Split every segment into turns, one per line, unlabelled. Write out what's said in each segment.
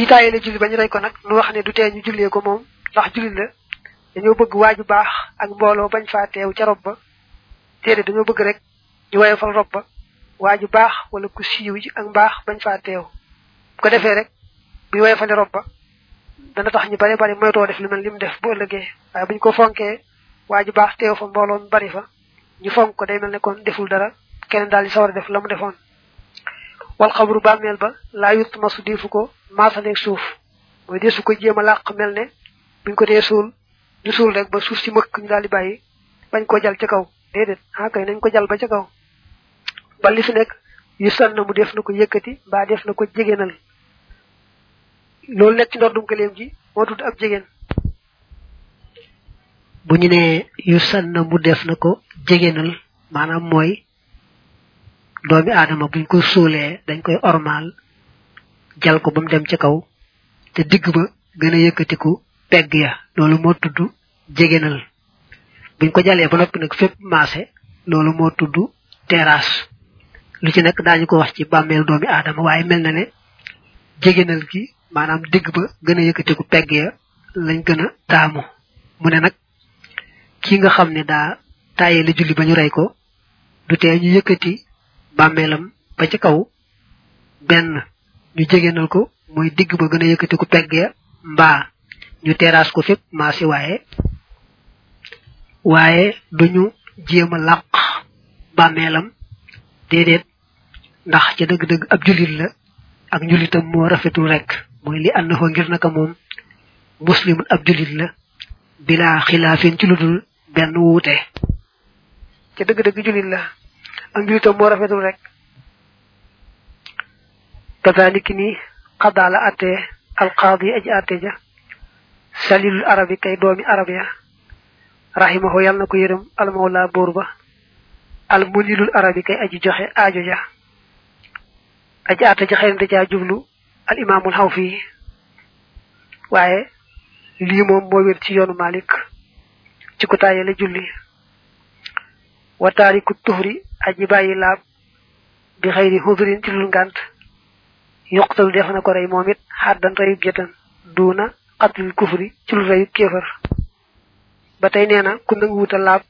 ki tayé la julli bañu rey ko nag nu wax ne du tee ñu jullé ko moom ndax julli la. Dañoo bëgg waaju baax ak mbooloo bañ faa teew ca rob ba. Téere dañoo bëgg rek ñu waye fal rob ba. Waaju baax wala ku siiw ci ak mbaax bañ faa teew. Ko defee rek bi waye fale rob ba dana tax ñu bare bari moytoo def lu mel mu def bu ëllëgee. Waaye buñ ko fonkee waaju baax teew fa mbooloo mu bari fa ñu fonk ko day mel ne kon deful dara keneen daal di sawar def la mu defoon. Wal xabru bàmmeel ba laa yut masu defu ko maasaleeg suuf. Mooy desu ko jéem a làq mel ne buñ ko dee suul ñu suul rek ba suuf si mëkk ñu daal di bàyyi bañ koo jal ca kaw. Déedéet ah kay nañ ko jal ba ca kaw. Ba li fi nekk yu sann mu def na ko yëkkati mbaa def na ko jegénal loolu nekk ci ndordum gëleem ji moo tudd ab jegéen
bu ñu yu sann mu def na ko jegénal maanaam mooy doomi aadama buñ ko suulee dañ koy ormal jal ko ba mu dem ca kaw te digg ba gën a yëkkatiku pegg ya. Loolu moo tudd jegénal buñ ko jalee ba noppi nag fépp maase loolu moo tudd terrasse. Lu ci nekk daañu ko wax ci bàmmeel doomi aadama waaye mel na ne jegénal gi maanaam digg ba gën a yëkkatiku pegg ya lañ gën a taamu. Mu ne nag ki nga xam ne daa tàyyee la julli ba ñu ko du tee ñu yëkkati bàmmeelam ba ci kaw benn ñu jegénal ko mooy digg ba gën a yëkkatiku pegg ya mbaa ñu teraas ko fépp maasi waaye. waaye duñu jéem a làq bàmmeelam déedéet ndax ca dëgg-dëgg ab jullit la ak njullitam moo rafetul rek mooy li ànd fa ngir naka moom muslimun ab jullit la bilaa xilaafin ci lu dul benn wuute.
ca dëgg-dëgg jullit la ak njullitam moo rafetul rek. Kazaliki ni xadaa la attee alqaadi aji atte ja salilul arabi kay doomi arab ya rahimahu yal na ko yërëm almawla buur ba al munilul arabi kay aji joxe aajo ja aji atte ja xëy na da caa jublu al imaamul xaw fii waaye lii moom moo wér ci yoonu malik ci ku taayale julli wa taariku tuhri aji bàyyi laab bi xëyri hudrin ci lul ngànt yuqtal def na ko rey moom it xaddan reyub jëtan duuna qatlil kufri ci lu reyub kéefar ba tey nee na ku nangu wuta laab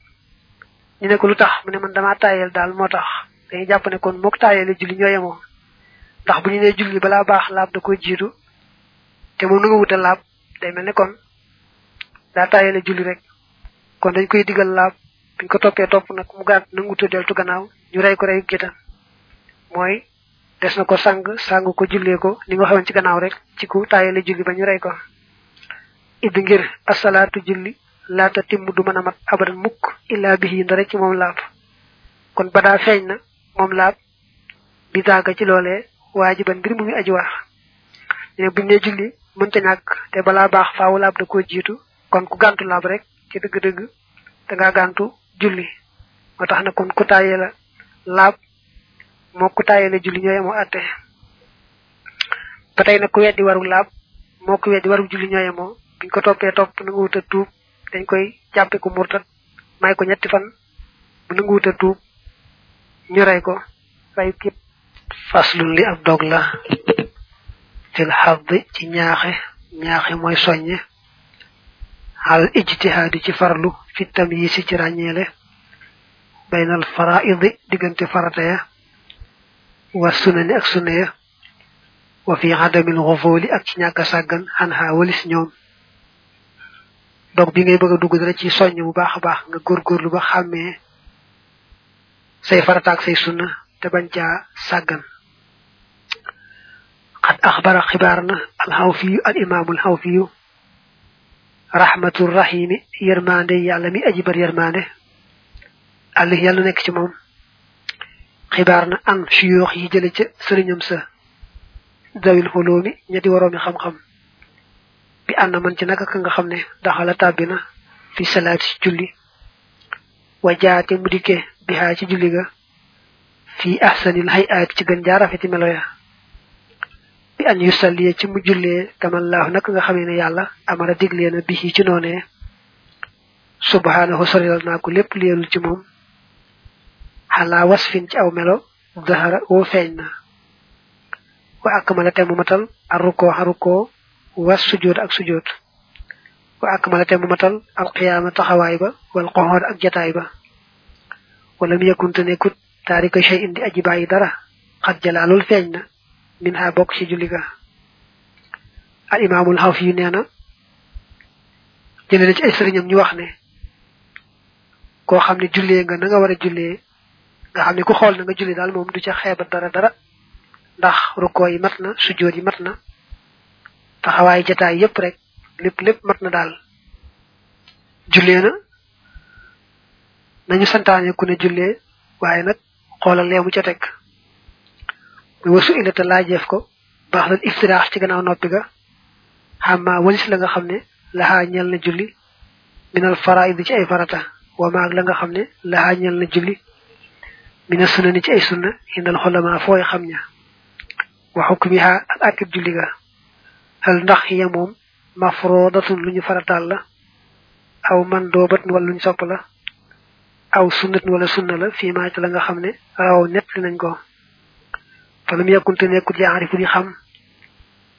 ñu ne lu tax? Mu ne man dama taayel daal moo tax. Dañuy jàpp ne kon mook taayele julli ñoo yemoo. Ndax bu ñu nee balaa baax laab da ko jiitu. Te moom nangu wuta laab day mel ne kon daa taayele julli rek. Kon dañ koy digal laab buñ ko toppee topp nag mu gaat nangu wuta deltu gannaaw ñu rey ko reyub jëtan mooy des na ko sang sang ko jullee ko ni nga xamoon ci gannaaw rek ci ku taayale julli ba ñu ko. Id ngir asalaatu julli laata timm du mën a mat abadan mukk illa bihi ndare ci moom laab. Kon badaa feeñ na moom laab bi daaga ci loolee waajiban mbir mu muy aji war ne buñ ne julli mënta ñàkk te balaa baax faawu laab da koo jiitu. Kon ku gàntu laab rek ci dëgg-dëgg da ngaa gàntu julli. Moo tax na kon ku taayee la laab moo ku taayale julli ñooy moo atte. Ba tey nag ku weddi waru laab moo ku weddi waru julli ñooy moo buñ ko toppee topp na nga wuta dañ koy jàppe ko murtat may ko ñetti fan bu na nga wuta ñu rey ko. Rey képp.
Faslun li ab dog la. Fil xadd ci ñaaxe mooy soññe. Al ijtihaadi ci farlu fi tamyiisi ci ràññeele. Baynal faraidi diggante farata ya wa sunani ak sunna ya wa fi adamil xufóoli ak ci ñàkk a sàggan xan xaa walis ñoom dog bi ngay bëgg a dugg dara ci soññ bu baax a baax nga góorgóorlu ba xàmmee say farata ak say sunna te bañ caa sàggan xad axbara xibaar na alxawfiyu al imaamul xawfiyu rahmatur rahimi yërmande yàlla mi aji bar xibaar na an suyoox yi jële ca sëriñam sa dawil xuloomi ñetti waroomi xam-xam. Bi ànd man ci naka ka nga xam ne daxala tàbbi na fi salaati ci julli. Wa jaate mu dikke bihaa ci julli ga. Fi ahsanil hayaati ci gën jaarafeti melo ya. Bi an yusalliye ci mu jullee kamallaahu naka nga xamee ne yàlla amara diglee na bi ci noonee. Subhanahu sorilal naa ko lépp leelul ci moom. Xalaa wasfin ci aw melo dahara woo feeñ na.
Wa akmala te mu matal arruko haruko was sujjóot ak sujjóot wa akmala te mu matal al qiyama taxawaay ba wal qoxoor ak jataay ba. Wala mu yakun te nekkut taarika shay indi aji bàyyi dara xat jalaalul feeñ na. Min ha bokk ci julli ga. Al imaamul xawf yu nee na jëlee na ci ay sëriñam ñu wax ne koo xam ne jullee nga na nga war a jullee nga xam ne ku xool na nga julli daal moom du ca xeebat dara dara. ndax rukkoo yi mat na sujjóot yi mat na taxawaay jataay yépp rek lépp lépp mat na daal. Jullee na nañu santaane ku ne jullee waaye nag xoolal leemu ca teg. Muy wasu illa te laajeef ko baax na iftiraax ci gannaaw noppi ga. Xamma walis la nga xam ne laxaa ñel na julli minal faraid ci ay farata. Wa maag la nga xam ne laxaa ñel na julli من السنة نتي سنة إن الخلما فوي خمنا وحكمها الأكب جلغا هل نخي يموم مفروضة لن يفرط الله أو من دوبت ولا نسابلا أو سنة ولا سنة فيما يتلنغ خمنا أو نتل ننغو فلم يكن تنكو يعرف لي خم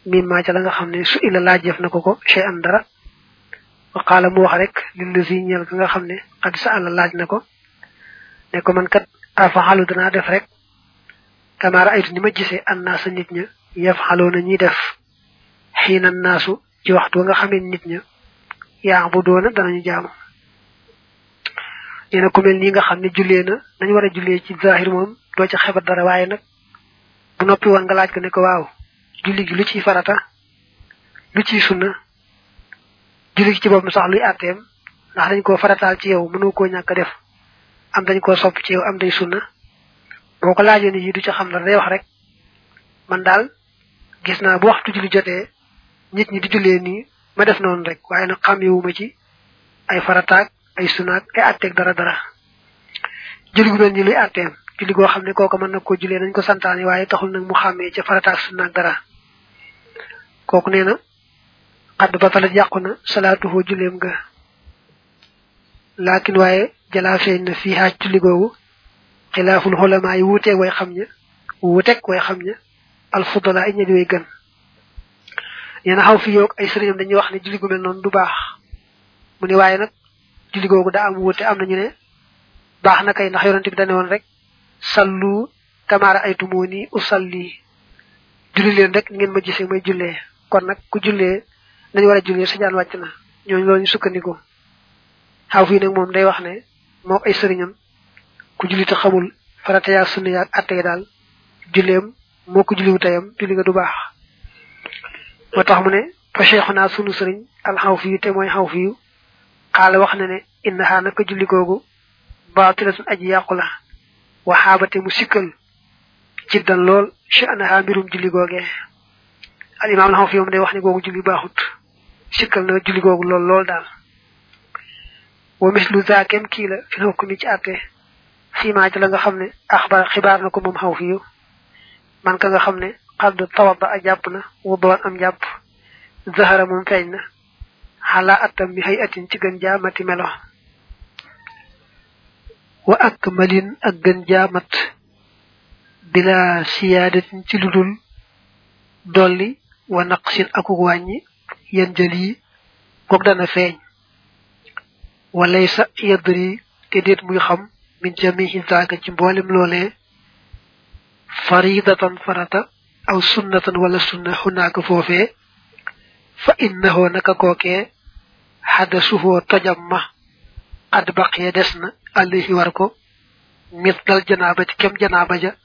مما يتلنغ خمنا سئل الله جفنكوكو شيئا درا وقال موحرك للذين يلقنغ خمنا قد سأل الله جنكو نكو من afaxalu danaa def rek. Kamaara aytu ni ma gisee an naasa nit ña yafxaloo na ñuy def. Xiina naasu ci waxtu nga xamee nit ña yaa bu doona danañu jaamu. Nee na ku mel nii nga xam ne jullee na dañ war a jullee ci zahir moom doo ca xebat dara waaye nag bu noppi nga laaj ko ne ko waaw julli gi lu ciy farata lu ciy sunna julli gi ci boppam sax luy àtteem ndax dañ koo farataal ci yow mënoo koo ñàkk def. Am dañ koo sopp ci yow am day sunna. Boo ko laajee ni yi du ca xam dara day wax rek man daal gis naa bu waxtu julli jotee nit ñi di jullee nii ma def noonu rek waaye nag xàmmewuma ci ay farataak ay sunaak ay àtteeg dara dara. Julli gu mel ni luy àtteem julli goo xam ne kooku mën na koo jullee nañ ko santaane waaye taxul nag mu xàmmee ca farataak sunaak dara. Kooku nee na xadd ba talat yàqu na salaatuhoo julleem ga. Laakin waaye feeñ na fii xaaj julli googu xilaaful xolamaa yi wuuteeg way xam ña wuuteeg way xam ña alfudala ay ña di way gën. Nee na xaw fi yoog ay sëriñam dañuy wax ne julli mel noonu du baax. Mu ne waaye nag julli daa am wuute am nañu ne baax na kay ndax yonente bi dane woon rek sallu ni usalli julli leen rek ngeen ma gisee may jullee. Kon nag ku jullee nañu war a jullee sa jaan wàcc na. Ñooñu loolu ñu sukkandiku. Fii nag moom day wax ne moo ay sëriñam. ku julli te xamul farata yaa sunna yaa daal. julleem moo ko julliwu tayam julli nga du baax. moo tax mu ne fa cheikhuna sunu sëriñ al xaw fiyu te mooy xaw fiyu xaala wax na ne innaha naka julli googu lool sha'naha mbirum julli googee al imam al xaw fiyu moom day wax ne googu baaxut sikkal na julli googu lool lool daal. Wa mislu zaakem kii la fi hukmi ci àtte fiimaa ci la nga xam ne axbar xibaar na ko moom xaw fiyu man ka nga xam ne xadd tawaba a jàpp na wudoon am jàpp zahara moom feeñ na xalaa attam mi xëy atin ci gën jaamati melo wa ak malin ak gën jaamat bila siyaadatin ci ludul dolli wa naqsin akuk wàññi yen jël yi goog dana feeñ وليس يدري كديت مي خم من جميع ذاك تي مبولم لولي فريضه فرطة أو سنة ولا سنة هناك فوفي فإنه نك كوكي حدثه تجمع قد بقي دسنا عليه واركو مثل جنابه كم جنابة جا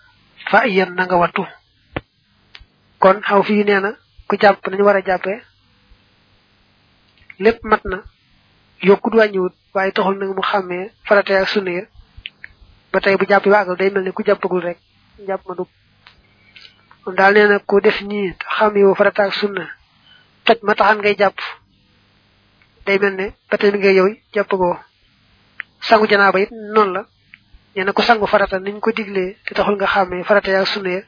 فاين نغا واتو كون أو في نينا كو جاب نيو ورا جابي لب متنا yokkut wàññiwut waaye taxul nag mu xàmmee farate ak sunna ya. Ba tey bu jàppee ba day mel ne ku jàppagul rek, jàpp ma dug moom daal nee na ku def nii, xam yow farata ak sunna, toj ma taxan ngay jàpp. Day mel ne ba tey mi ngay yow jàppagoo. Sangu janaaba it noonu la. Nee na ku sangu farata niñ ko diglee, te taxul nga xàmmee farata ak sunna ya.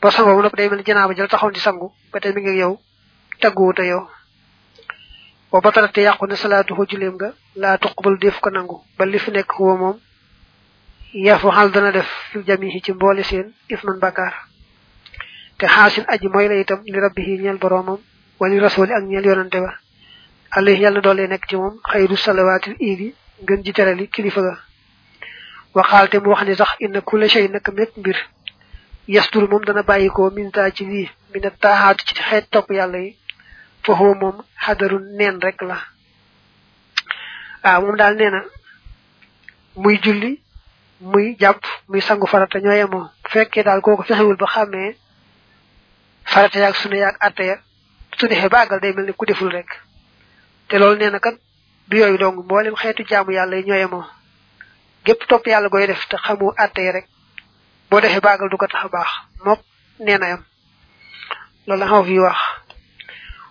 Ba sangoo mu nopp day mel ne janaaba jël taxoon di sangu, ba tey mi ngay yow tagguwu te yow. Wa batarate yàqu ne salaatu ko juleem nga laa tuqbal def ko nangu. ba li fi nekk huwa moom. yafu xal dana def fil jamihi ci mboole seen isman bakkaar te xaasin aji mooy la itam li rabbihi ñeel boroomam wali rasuli ak ñeel yonante ba. Alayhi yàlla doole nekk ci moom xayru salawaatil iidi ngën ji terali kilifa ga. Waxaal te mu wax ni sax inna kulla shay naka mépp mbir. Yastur moom dana bàyyikoo minta ci lii mina taaxaatu ci xeet topp yàlla yi foofu moom xadaru neen rek la. waaw moom daal nee na muy julli muy jàpp muy sangu farata ñoo yemoo. Fekkee daal kooku fexewul ba xàmmee farata yaag sunu yaag atte ya su defee ba day mel ni ku deful rek. Te loolu nee na kat du yooyu dong mboolem xeetu jaamu yàlla yi ñoo yemoo. Gépp topp yàlla goy def te xamu atte yi rek boo defee ba àggal du ko tax a baax. Mook nee yam. Loolu la xaw fi wax.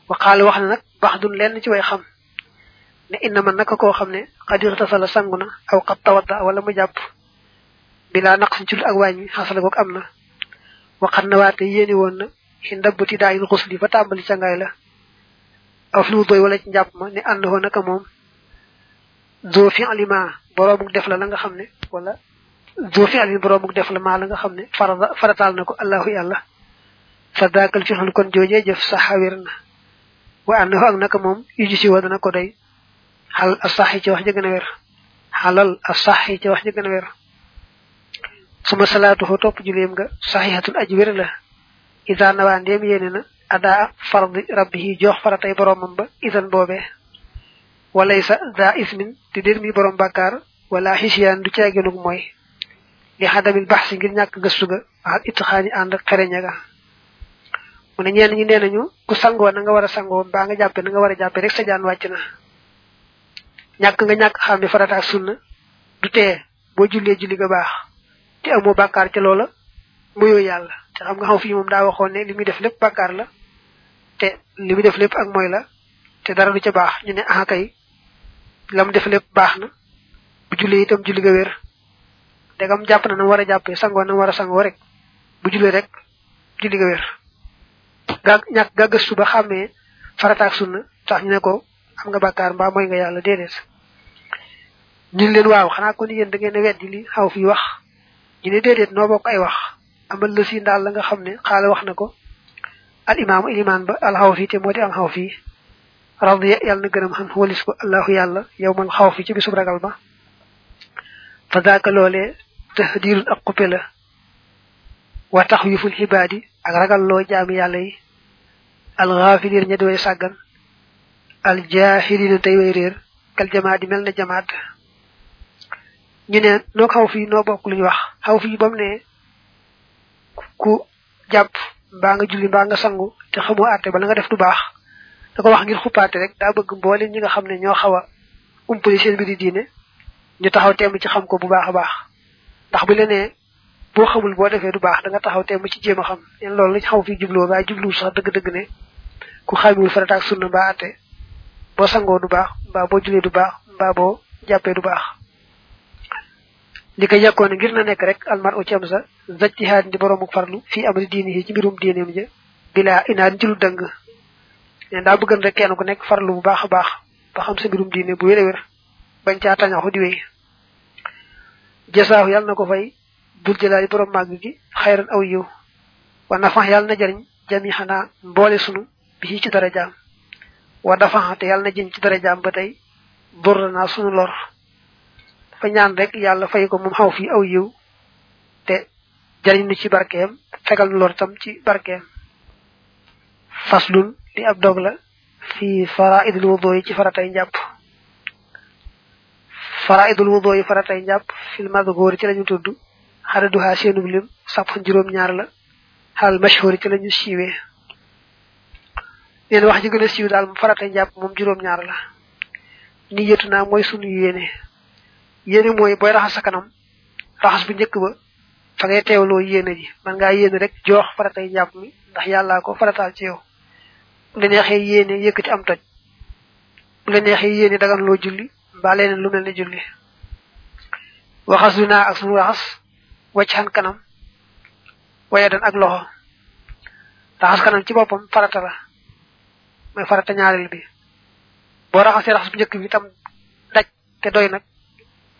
Waxaale wax na nag baax dun lenn ci way xam ne inna man naka koo xam ne xadir tasala sangu na aw xat tawadda wala mu jàpp bilaa naqsin ci lu ak wàññi xasala goog am na. Waxat na waate yéeni woon na ci ndabbati daayil xusli fa tàmbali cangaay la. Aw fi mu doy wala ci njàpp ma ne ànd hoo naka moom. Zoo fi alima boroomuk def la la nga xam ne wala zoo fi alima la nga xam ne farata farataal na ko allahu yàlla. Fa daakal fi xul kon joojee jëf saxawir na. Wa hoo ak naka moom yuji si wa dana ko doy xal a saxi ci wax ji gën a wér xalal a saxi ci wax ji gën a wér suma salaatu fo topp juleem nga saxihatun aji wér la isa nawaa ndéem yéene na adaa fardi rabbihi jox faratay boromam ba isan boobee walaysa daa ismin te dér mi borom bàkkaar wala xisiyaan du ceegenug mooy li xadamil bax si ngir ñàkk gëstu ànd ak xereña ga mu ne ñenn ñi nee nañu ku sangoo na nga war a sangoo mbaa nga jàppe na nga war a jàppe rek sa jaan wàcc na ñàkk nga ñàkk xam ne farata ak sunna. Du tee boo jullee julli ga baax. Te amoo bàkkaar ca loola muyoo yàlla. Te xam nga xaw fii moom daa waxoon ne li muy def lépp bàkkaar la. Te li muy def lépp ak mooy la. Te dara du ca baax. Ñu ne ah kay la mu def lépp baax na. Bu jullee itam julli ga wér. Dagam jàpp na na war a jàppee sangoo na war a rek. Bu jullee rek julli ga wér gaa ñàkk gaa gëstu ba xàmmee farataak sunna tax ñu ne ko am nga bàkkaar mbaa mooy nga yàlla déedéet. Ñu leen waaw xanaa kon yéen da ngeen a weddi li xaw fi wax. Ñu ne déedéet noo bokk ay wax. Amal la si ndaal la nga xam ne xaala wax na ko. Al imaamu ilimaan ba al xaw fii te moo di am xaw radiya yàlla na gërëm xam walis ko allahu yàlla yow man xaw fi ci bisub ragal ba. Fa daaka loolee tahdirun ak xuppe la. Wa tax yuful xibaadi ak ragal loo jaami yàlla yi al xaafiliin ña di way sàggan al jaahiliina tey way réer kal jamaat di mel na jamaat ñu ne noo xaw fii noo bokk lu ñu wax. Xaw fii ba mu ne ku jàpp mbaa nga julli mbaa nga sangu te xamoo àtte ba nga def du baax. Da ko wax ngir xuppaate rek daa bëgg mboolem ñi nga xam ne ñoo xaw a umpali seen mbiri diine ñu taxaw temm ci xam ko bu baax a baax. Ndax bu lenee boo xamul boo defee du baax da nga taxaw temm ci jéem a xam. Leen loolu lañ xaw fii jubloo waaye jubluwul sax dëgg-dëgg ne ku xamiwul farata ak sunna mbaa àtte boo sangoo du baax mbaa boo julee du baax mbaa boo jàppee du baax. Li ko yàkkoon ngir na nekk rek almar u ci sa di boroomu farlu fii amri diini yi ci mbirum diineem ja bilaa inaan ci lu dëng. Ne daa bëggan rek kenn ku nekk farlu bu baax baax ba xam sa mbirum diine bu wér a wér bañ caa tañaxu di wéy. Jasaahu yàlla na ko fay dul jëlaali borom màgg gi xayran aw yiw. Wa nafax yàlla na jariñ jami xanaa mboole sunu bi ci dara jaam wa dafa te yàlla na jëm ci dara jaam ba tey naa sunu lor. Fa ñaan rek yàlla fay ko moom xaw fii aw yiw te jariñ nu ci barkeem fegal nu lor tam ci barkeem. Faslun li ab dog la fi faraidul wudu ci faratay njàpp. Faraidul wudu faratay njàpp fil madhkur ci lañu tudd xaraduha seenub lim sap juróom ñaar la. Xal mashhur ci lañu siiwee neen wax ji gën a siiw daal faratay njàpp moom juróom ñaar la. Ni yetu naa mooy sunu yéene. Yéene mooy booy raxas kanam raxas bu njëkk ba fa ngay teewloo yéene ji. Man ngaa yéene rek joox faratay njàpp mi ndax yàllaa ko farataal ci yow. Bu la neexee yéene yëkkati am toj. Bu la dagan loo julli mbaa leneen lu mel ne julli. Ak sunu raxas wacc xan kanam waye dan ak loxo raxas kanam ci boppam farata la mooy farata ñaareel bi. Boo raxasee raxas bu njëkk bi itam daj te doy nag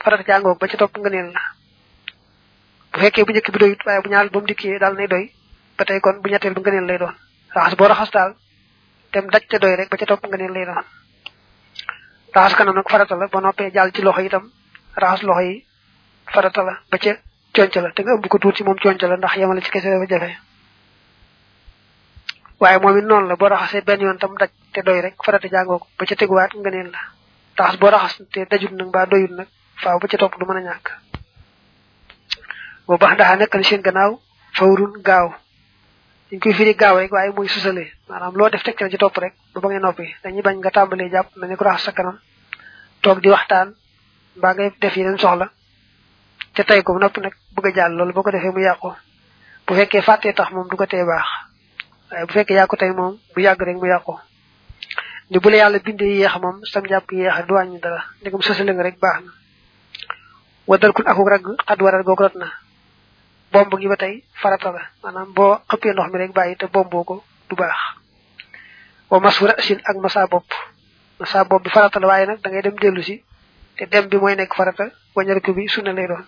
farata jàngoog ba ci topp nga neel la. Bu fekkee bi doyut bu ñaareel ba mu dikkee doy ba kon bu ñetteel ngëneel lay doon. Raxas boo raxas daal dem daj te doy rek ba ca topp ngëneel lay doon. Raxas kanam nag farata la ba noppee jàll ci loxo itam raxas loxo yi farata la ba conc la te nga ëmb ko tuuti moom conc la ndax yemale ci kese dafa jafe waaye moom it la boo raxasee benn yoon tam daj te doy rek. Farata jàngoo ko ba ca teguwaat ngëneel la raxas boo raxas te dajut nag mbaa doyut nag faaw ba ca topp du mën a ñàkk boo baax ndaxa nekk na seen gannaaw fawrun gaaw dañ koy firi gaaw rek waaye muy susale maanaam loo def tegtal ci topp rek ba ba ngay noppi dañuy bañ nga tàmbalee jàpp na ne ko raxas sa kanam toog di waxtaan mbaa ngay def yeneen soxla te tey ko noppi nag bëgg a jàll loolu boo ko defee mu yàqu. Bu fekkee fàttee tax moom du ko baax. Waaye bu fekkee yaa ko tey moom bu yàgg rek mu yàqu. Ni bu la yàlla bindee yéex moom sam jàpp yéex du wàññi dara. Ndegam susale nga rek baax na. Wadal kun akuk ragg xad waral googu rot na. Bomb gi ba tey farata la. Maanaam boo xëppee ndox mi rek bàyyi te bomboo ko du baax. Wa masura sin ak masa bopp. Masa bopp bi farata la waaye nag da ngay dem dellu si. Te dem bi mooy nekk farata. Wañariku bi sunna lay doon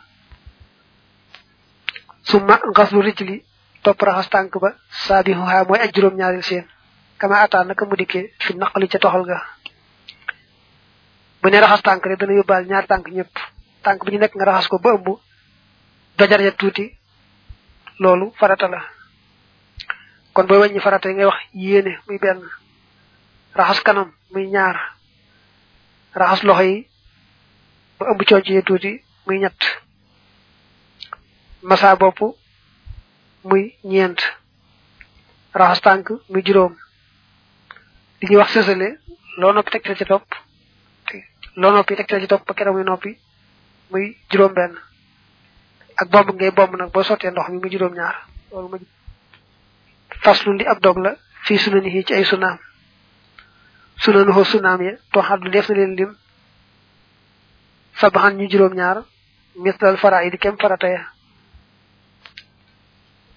summa ngaslu rijli topp raxas tànk ba saabihuha mooy aj juróom ñaaril kama ataan naka mu dikkee fi naqali ca toxal ga. Bu ne raxas tànk rek dana yóbbaal ñaar tànk ñëpp tànk bi ñu nekk nga raxas ko ba ëmb dojar ya tuuti. Loolu farata la. Kon booy wàññi farata ngay wax yéene muy benn. Raxas kanam muy ñaar. Raxas loxo yi ba ëmb cooc ya muy ñett masa bopp muy ñeent. Raxas tànk muy juróom. Li ñuy wax sësale loo noppi tegtal ci topp. Loo noppi tegtal ci topp ba keroog muy noppi muy juróom benn. Ak bomb ngay bomb nag boo sottee ndox mi muy ñaar. Loolu ma faslu li ab dog la fii sunanihi ci ay sunaam. Sunanuhu sunaam ya toxaat lu def na leen lim. Sabaxan ñu juróom ñaar mislal fara yi di kem farata ya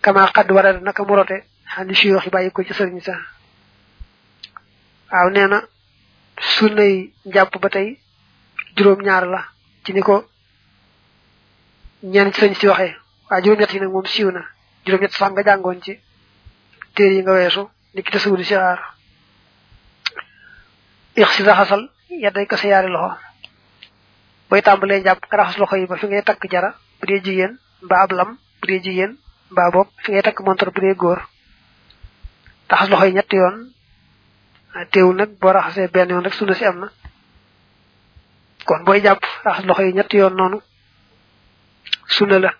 kama xadd waral naka mu rote xandi si yoo bàyyi ci sëriñ sa. Waaw nee na sunnay njàpp ba tey juróom ñaar la ci ni ko ñenn ci sëñ si waxee. Waaye juróom-ñett yi nag moom siiw na. Juróom-ñett sax nga jàngoon ci téere yi nga weesu ni ki tasawudi si xaar ix si raxasal yadday ko sa loxo. Booy tàmbalee ba fi ngay takk jara bu dee jigéen mbaa ab lam bu dee jigéen mbaa bopp fi ngay takk montor bu dee góor raxas loxo yi ñetti yoon teewul nag boo raxasee benn yoon rek sunna si am na kon booy jàpp raxas loxo yi ñetti yoon noonu sunna la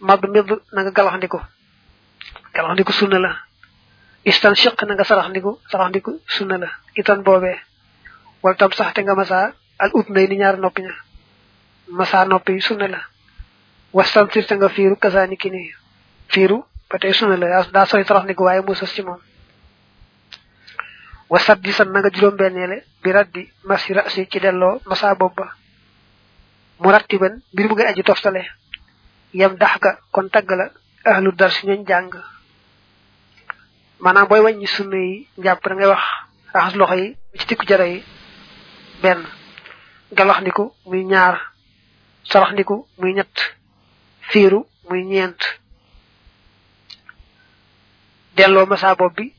mab medd na nga galaxndiku galaxndiku sunna la istan shiq na nga saraxndiku saraxndiku sunna la itan boobee wala tam sax te nga masa al ut nay ni ñaar noppi ña masa noppi sunna la wastan nga fiiru kasaani ki ni fiiru ba tey sunna la daa sooy saraxndiku waaye mu sës ci moom wasat di san na nga juróom benneele bi raddi masi rasi ci delloo masa bopp ba mu rattiban mbir mu ngay aji toftale yam dax ka kon tagg la ahlu dar si ñooñ jàng maanaam booy wàññi sunna yi njàpp da ngay wax raxas loxo yi ci tikku jara yi benn galax ndiku muy ñaar sarax ndiku muy ñett fiiru muy ñeent delloo masa bopp bi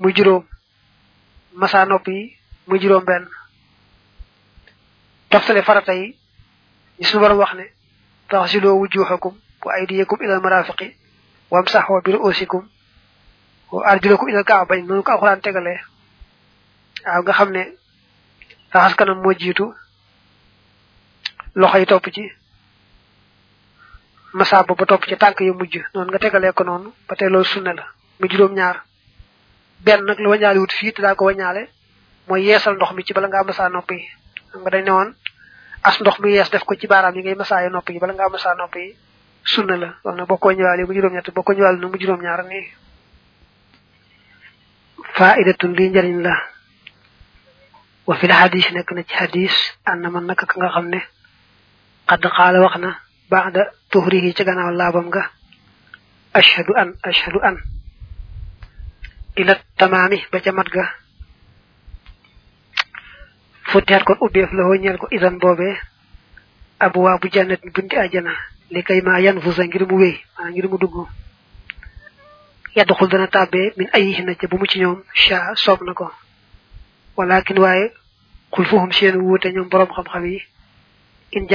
muy juróom masa nopp yi muy juróom benn toftale farata yi ñi suñu borom wax ne taxsiloo wujuhakum wa aydiyakum ila almarafiqi wamsaxoo bi ruusikum wa arjulakum ila alkaabayn noonu ko alxuraan tegalee waaw nga xam ne raxas kanam moo jiitu loxo yi topp ci masa ba topp ci tànk yu mujj. Noonu nga tegalee ko ba tey loolu sunna la. Mu juróom ñaar benn nag la wañaale wut fii te daa ko wañaale mooy yeesal ndox mi ci bala nopp yi xam nga dañ ne woon as ndox mi yees def ko ci baaraam yi ngay masaaye nopp yi bala ngaa masaa nopp yi sunna la. Loolu nag boo ko ñëwaale mu juróom-ñett boo ko ñëwaale nag mu juróom-ñaar nii. Faidatun lii njëriñ la. Wa fil hadis nekk na ci hadis ànd man naka ka nga xam ne xadd xaala baada tuhrihi ci gannaaw laabam nga ashhadu an ashhadu an. Ila tamaami ba ca mat ga futteet kon ubbeef la ñeel ko idan boobee bu jannat bunti àjjana li kay maa yan fusa ngir mu wéy maanaam ngir mu dugg yadxul dana min ayihinna ca bu mu ci ñoom sha soob na ko walakin waaye xul fuhum seen wuute ñoom borom xam-xam yi in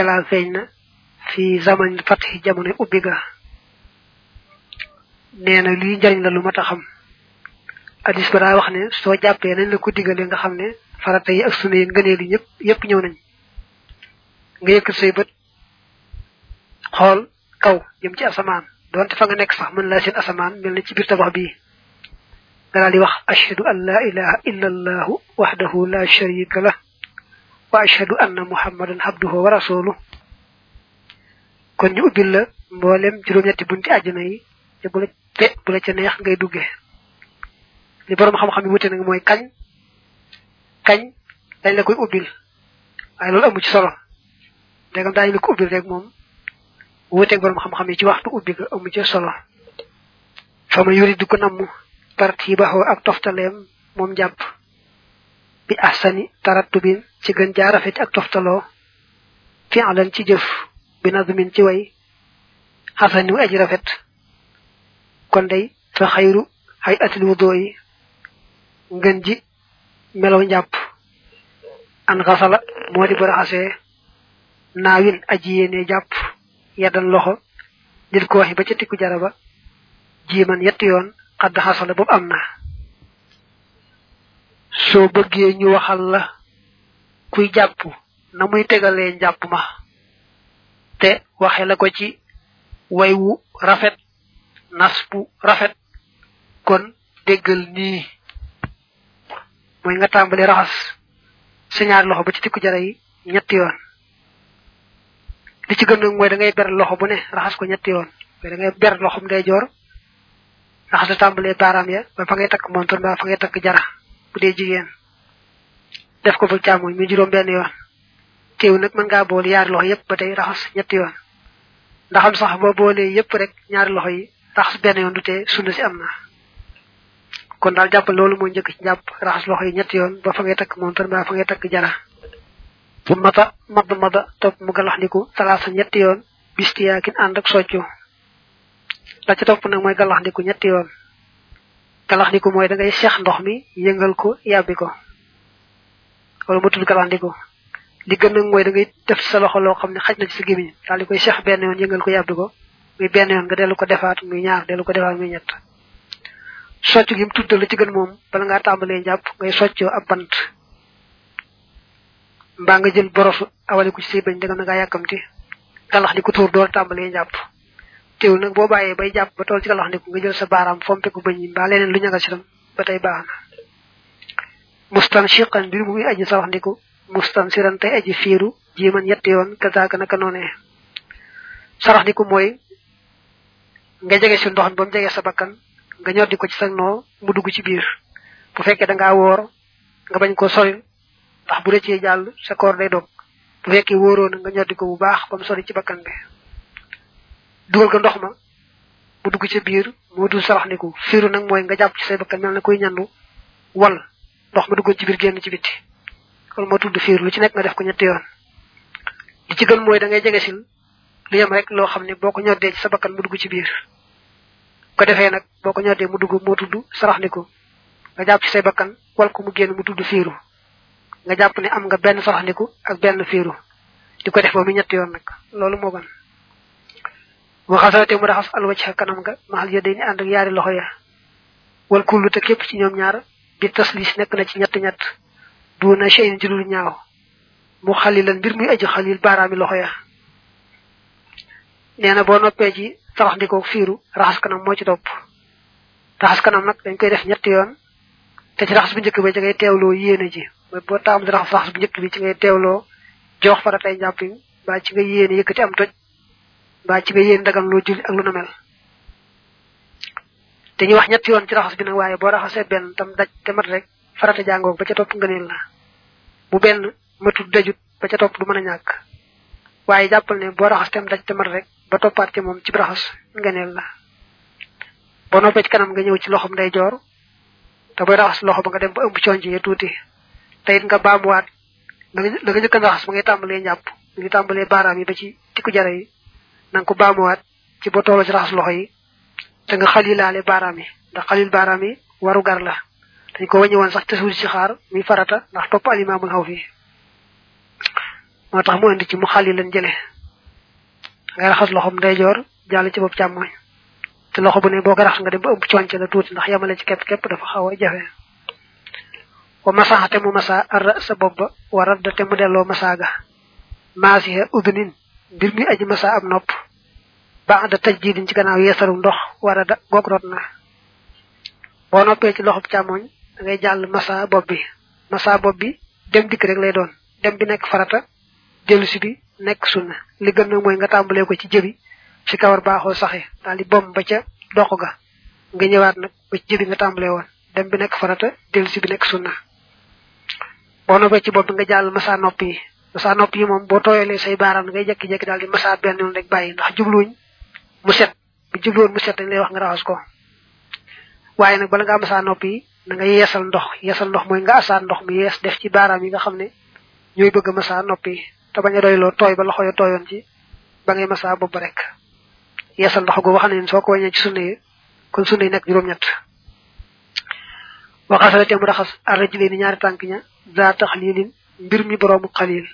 fi zaman fatxi jamono ubbi ga nee na lii njariñ la lu xam. Addis ba daa wax ne soo jàppee nañ la ko digale nga xam ne farata yi ak sunu yi yi ñëpp yëpp ñëw nañ. Nga yëkkat say bët xool kaw jëm ci asamaan. Doonte fa nga nekk sax mën laa seen asamaan mel na ci biir tabax bii. Nga daal di wax ashhadu an laa ilaha illa allahu wahdahu la sharika lah wa ashhadu anna muhammadan abduhu wa rasuluh kon ñu ubbil la mboolem juróom-ñetti bunti àjjana yi te bu la te bu la ca neex ngay dugge. Li borom xam-xam yi wute nag mooy kañ kañ dañ la koy ubbil. Waaye loolu amu ci solo. Ndegam daañu la ko ubbil rek moom wuteeg borom xam-xam ci waxtu ubbi ga amu ci solo. Fa ma yuri du ko namm parti baxoo ak toftaleem moom jàpp. Bi ahsani tarattubin ci gën jaa rafet ak toftaloo. Fi alan ci jëf bi nazmin ci way xasani wu rafet. kon day fa xayru hay atil wudo yi ngën ji melow njàpp. an xasala moo di baraxasee naawin aji yéene jàpp yaddan loxo nit ko waxi ba ca tikku jaraba jiiman yetti yoon xadd xasala boobu am na. soo bëggee ñu waxal la kuy jàpp na muy tegalee njàpp ma. Te waxe la ko ci way wu rafet nas bu rafet. Kon déggal nii mooy nga tàmbali raxas ñaari loxo ba ci tikku jara yi yoon. Li ci gën mooy da ngay ber loxo bu ne ko yoon. Mooy da ngay ber day joor raxas la tàmbalee baaraam ya ba fa ngay takk montor ba fa ngay takk jara bu dee jigéen. Def ko fa càmmoñ muy juróom benn yoon teew nag mën ngaa boole yaari loxo yépp ba tey raxas ñetti yoon ndaxam sax boo boolee yépp rek ñaari loxo yi raxas benn yoon du tee sunna si am kon daal jàppal loolu mooy njëkk ci jàpp raxas loxo yi ñetti yoon ba fa ngay takk montor ba fa ngay takk jara fu mata mad mada topp mu galaxndiku talaasa ñetti yoon bistiyaakin ànd ak soccu la ca topp nag mooy galaxndiku ñetti yoon galaxndiku mooy da ngay seex ndox mi yëngal ko yàbbi ko wala mu tudd galaxndiku li gën nag mooy da ngay def sa loxo loo xam ne xaj na ci sa gémmiñ. Daal di koy seex benn yoon yëngal ko yàbbi ko muy benn yoon nga dellu ko defaat muy ñaar dellu ko defaat muy ñett. Soccu gi mu tudd la ci gën moom bala ngaa tàmbalee njàpp ngay soccoo ab bant. Mbaa nga jël borosu awale ko ci say bañ danga na ngaa yàkkamti. Galax di ko tuur door tàmbalee jàpp. Teewul nag boo bàyyee bay jàpp ba tool ci galax ndiku nga jël sa baaraam fompe ko bañ mbaa leneen lu ñagal si tam ba tey baax na. Mustan shiqan mbir muy aji sawax ndiku mustan siran tey aji fiiru jiiman yetti yoon kazaaka naka noonee sarax ndiku mooy nga jege si ndox mi ba mu jege sa bakkan nga ñoddi ko ci sa noo mu dugg ci biir bu fekkee da ngaa woor nga bañ ko sori ndax bu rëccee jàll sa koor day dog bu fekkee wóoroo na nga ñoddi ko bu baax ba mu sori ci bakkan bi dugal ko ndox ma dugg ci biir moo dul saraxniku fiiru nag mooy nga jàpp ci say bakkan mel na kuy ñandu wal ndox ma duggoon ci biir génn ci bitti loolu moo tudd fiiru lu ci nekk nga def ko ñetti yoon. Li ci gën mooy da ngay jege sil lu yem rek loo xam ne boo ko ñoddee ci sa bakkan mu dugg ci biir. Ko defee nag boo ko ñoddee mu dugg moo tudd saraxniku nga jàpp ci say bakkan wal ko mu génn mu tudd fiiru. Nga jàpp ne am nga benn saraxniku ak benn fiiru. Di ko def mu ñetti yoon nag loolu moo gën. Mu xasawate mu raxas alwacca kanam nga maxal ya day ni ànd ak yaari loxo ya. Wal kullu te képp ci ñoom ñaar bi taslis nekk na ci ñett ñett du na cheyin ci lu mu xalilan mbir muy aji xalil baaraami loxo ya. Nee na boo noppee ci saraxndikoo fiiru raxas kanam moo ci topp raxas kanam nag dañ koy def ñetti yoon te ci raxas bu njëkk ba ci ngay teewloo yéene ji mooy boo taamu di raxas bu njëkk bi ci ngay teewloo jox fara tey njàppiñ mbaa ci nga yéene yëkkati am toj mbaa ci nga yéene dagan loo julli ak lu na mel wax ñetti yoon ci raxas bi nag waaye boo raxasee benn tam daj mat rek farata jàngoog ba ca topp ngëneel la. Bu benn matut dajut ba ca topp du mën a ñàkk. Waaye jàppal ne boo raxas tem daj te rek ba toppaat ci moom ci raxas ngëneel la. Boo noppee ci kanam nga ñëw ci loxom day joor te booy raxas loxo ba nga dem ba ëmb conc yi tuuti te it nga baamuwaat la nga njëkk a raxas ba ngay tàmbalee njàpp ngi tàmbalee baaraam yi ba ci tikku jara yi na nga ko baamuwaat ci tolloo ci raxas loxo yi nga xalilaale baaraam yi ndax xalil baaraam yi waru gar la dañ ko wàññi woon sax te suul ci xaar muy farata ndax topp alimaamul xaw fi moo tax mu indi ci mu xali leen jële ngay raxas loxom ndeyjoor jàll ci bopp càmmoñ te loxo bu ne boo ko raxas nga dem ba ëmb conc la tuuti ndax yamale ci képp képp dafa xaw a jafe wa mu masa ar sa bopp ba wa radda te mu delloo masaaga maasiha udnin mbir mi aji masa ab nopp ba da taj jiidin ci gannaaw yeesaru ndox wara da goog rot na boo noppee ci loxob càmmoñ da ngay jàll masa bopp bi. Masa bopp bi dem dikk rek lay doon. Dem bi nekk farata dellu si bi nekk sunna. Li gën nag nga tàmbalee ko ci jëbi. Ci kawar baaxoo saxe daal di bom ba ca dox ga. Nga ñëwaat nag ba ci jëbi nga tàmbalee woon. Dem bi nekk farata dellu si bi nekk sunna. Boo noppee ci bopp bi nga nopp yi. Masa nopp yi moom boo tooyalee say baaraam ngay jekki-jekki daal di masa benn yoon rek bàyyi. Ndax jubluwuñ mu set. Bu jubluwoon mu set dañ lay wax nga raxas ko. Waaye nag bala nga yi da nga yeesal ndox yeesal ndox mooy nga asaat ndox mi yees def ci baaraam yi nga xam ne ñooy bëgg masa nopp yi te bañ a doyloo tooy ba loxo ya tooyoon ci ba ngay masa bopp rek. Yeesal ndox googu xam ne soo ko wàññee ci sunna kon sunna yi nekk juróom-ñett. Waxasale te mu raxas arrajli ni ñaari tànk ña za taxlilin mbir mi boroomu xalil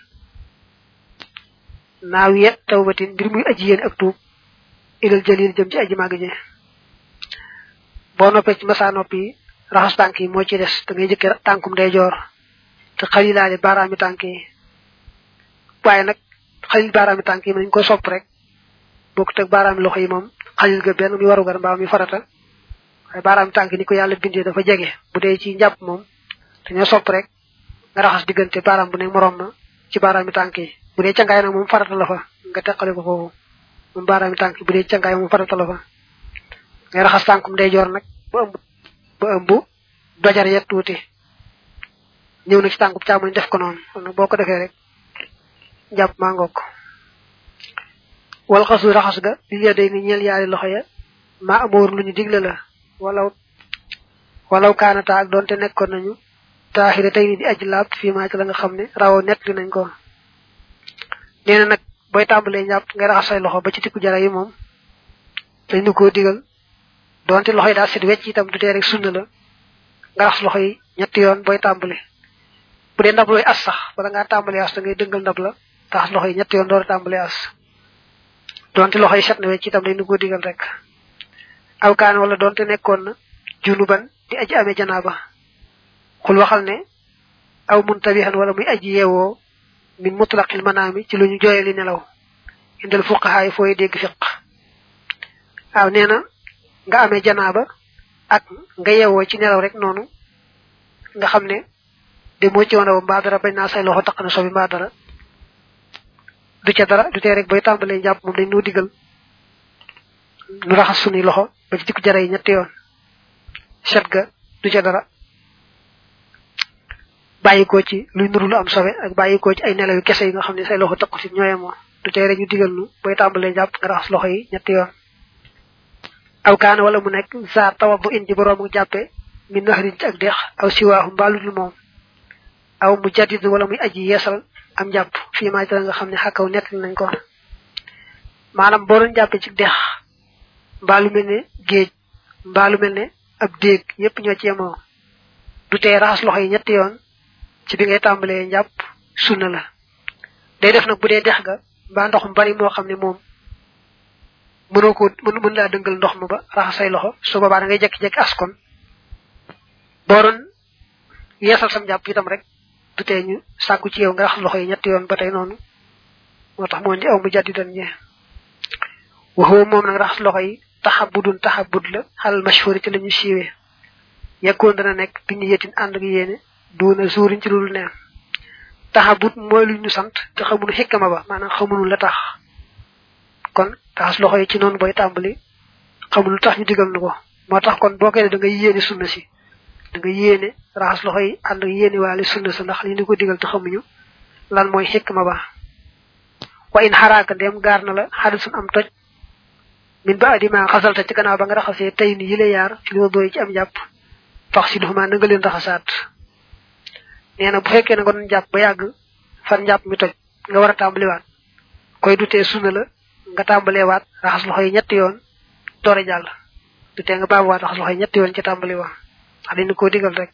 naaw ye tawbatin mbir aji ak tuub ilal jalil jëm ci aji màgg ji boo noppee ci yi raxas tànk yi moo ci des da ngay jëkke tànkum ndeyjoor te xalilaale baaraami tànk yi. Waaye nag xalil baaraami tànk yi nañ ko sopp rek bokk teg baaraami loxo yi moom xalil ga benn mi warugar mbaa mi farata. Waaye baaraami tànk ni ko yàlla bindee dafa jege bu dee ci njàpp moom dañoo sopp rek nga raxas diggante baaraam bu ne moroom ma ci baaraami tànk yi. Bu dee cangaay nag moom farata la fa nga teqale ko foofu. Moom baaraami tànk yi bu dee cangaay farata la fa. Ngay raxas ndeyjoor nag ba ëmb ba ëmb dojar yet tuuti ñëw na ci tànkub càmmoñ def ko noonu kon boo ko defee rek. Njàpp maa ngoog wal xasu raxas ga? Li ya day ni ñeel yaari loxo ya maa amoor lu ñu digle la walaw walaw kaanata ak doonte nekkoon nañu. Taaxira tey ni di aji laab fii maa ci la nga xam ne. Rawoo nett li nañ ko. Nee na nag booy tàmbalee njàpp ngay raxas say loxo ba ci tikku jara yi moom. Dañ koo digal doonte loxo yi daa set wecc itam du tee rek sunna la. Nga raxas loxo yi ñetti yoon booy tàmbale bu dee ndab as sax wala ngaa tàmbalee as da ngay dëngal ndab la. Taxas loxo yi ñetti yoon door as. Doonte loxo yi set na wecc itam dañ nu koo digal rek. Aw kaan wala doonte nekkoon na junuban di aji amee janaaba. Xul waxal ne aw muntabihan wala muy aji yeewoo min mutlaqil manaami ci lu ñu nelaw. Indal fuqahaa yi fooy dégg fiq. Waaw nee nga amee janaaba ak nga yeewoo ci nelaw rek noonu nga xam ne de moo ci woon mbaa dara bañ naa say loxo taq na sobi mbaa dara. Du ca dara du tee rek booy tàmbalee njàpp moom dañ noo digal nu raxas sunuy loxo ba ci dikku jara yi ñetti yoon. Du ca dara. Bàyyikoo ci luy nuru lu am sobe ak bàyyikoo ci ay nelaw yu kese yi nga xam ne say loxo taq ci ñooye moo du tee rek ñu digal nu booy tàmbalee njàpp nga raxas loxo yi ñetti yoon aw kaana wala mu nekk zaar tawab bu indi boroomu jàppe mi naxarin ci ak dex aw siwaahu mbaaludul moom. Aw mu jadid wala muy aji yeesal am jàpp fii maa ci nga xam ne xakkaw nañ ko. Maanaam boo doon jàppe ci dex mbaalu mel ne géej mbaalu mel ne ab déeg yépp ñoo ci yemoo. Du tee raxas loxo yi ci bi ngay njàpp sunna la. Day def nag bu dex ga mbaa ndox bari ne moom mënoo ko mën mën laa dëngal ndox ma ba raxas say loxo. Su boobaa da ngay jekki-jekki askon boo doon yeesal sam jàpp itam rek du ñu sàkku ci yow nga raxas loxo yi yoon ba tey noonu. Moo tax moo di aw mu jàddi ñe waxoo moom nag raxas loxo yi taxabudun taxabud la xalal mashhuri ci la ñu siiwee. Yekkoon dana nekk bi ñu yetin ànd ak ci loolu neen taxabut mooy lu ñu sant te xamunu xikkama ba maanaam xamunu la tax kon taxas loxo yi ci noonu booy tàmbali. Xamul lu tax ñu digal nu ko. Moo tax kon boo koy ne da sunna si. Da nga yéene raxas loxo yi ànd ak yéene waale sunna sa ndax li ñu ko digal te xamuñu lan mooy xikma ba. Wa in xaraaka ndem gaar na la xadisun am toj. Min ba adima xasalta ci gannaaw ba nga raxasee tey ni yile yaar ci li dooy ci am jàpp. Fax si duxuma na nga leen raxasaat. Nee na bu fekkee na nga doon jàpp ba yàgg fan njàpp mi toj nga war a tàmbaliwaat. La nga tàmbalee waat raxas loxo yi ñetti yoon doore jàll du te nga baabuwaat raxas loxo ñetti yoon ci tàmbali wa wax dañu koo digal rek.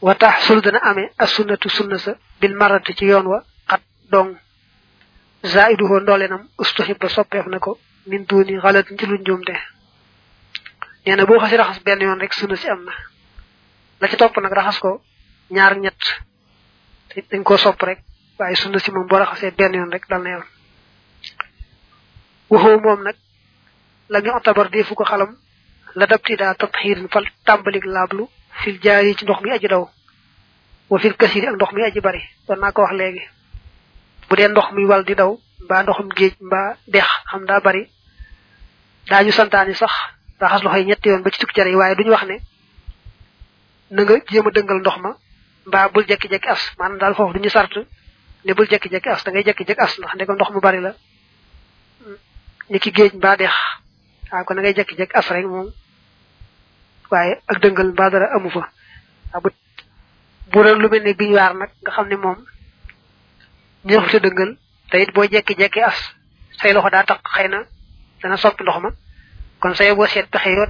Wa tax sul dana amee as sunnatu sunna sa bil marati ci yoon wa xat dong. Zaiduhu ndoolenam ustuhibba soppeef na ko min duuni xalat ci lu njuumte nee na boo xasi raxas benn yoon rek sunna si am na la ci topp nag raxas ko ñaar ñett dañ koo sopp rek. Waaye sunna si moom boo raxasee benn yoon rek dal na waxoo moom nag la ñu otabar defu ko xalam la dabti daa tatxiirin fal tàmbalik laablu fil jaari ci ndox mi aji daw wa fil kasiri ak ndox mi aji bari. Doon naa ko wax léegi bu dee ndox mi wal di daw mbaa ndoxum géej mbaa dex xam daa bari daañu santaani sax raxas loxo yi ñetti yoon ba ci tukki jare yi waaye duñu wax ne na nga jéem a dëngal ndox ma mbaa bul jekki-jekki as. Maanaam daal foofu duñu sart ne bul jekki-jekki as da ngay jekki-jekki as ndax mu bari la ni ki géej mbaa dex. Waaw kon da ngay jekki-jekki as rek moom. Waaye ak dëngal mbaa dara amu fa. Waaw bu bu doon lu mel ne biñ waar nag nga xam ne moom ñëw sa dëngal te it boo jekki-jekki as say loxo daa tax xëy na dana soppi ndox ma. Kon say boo seet pexe yoo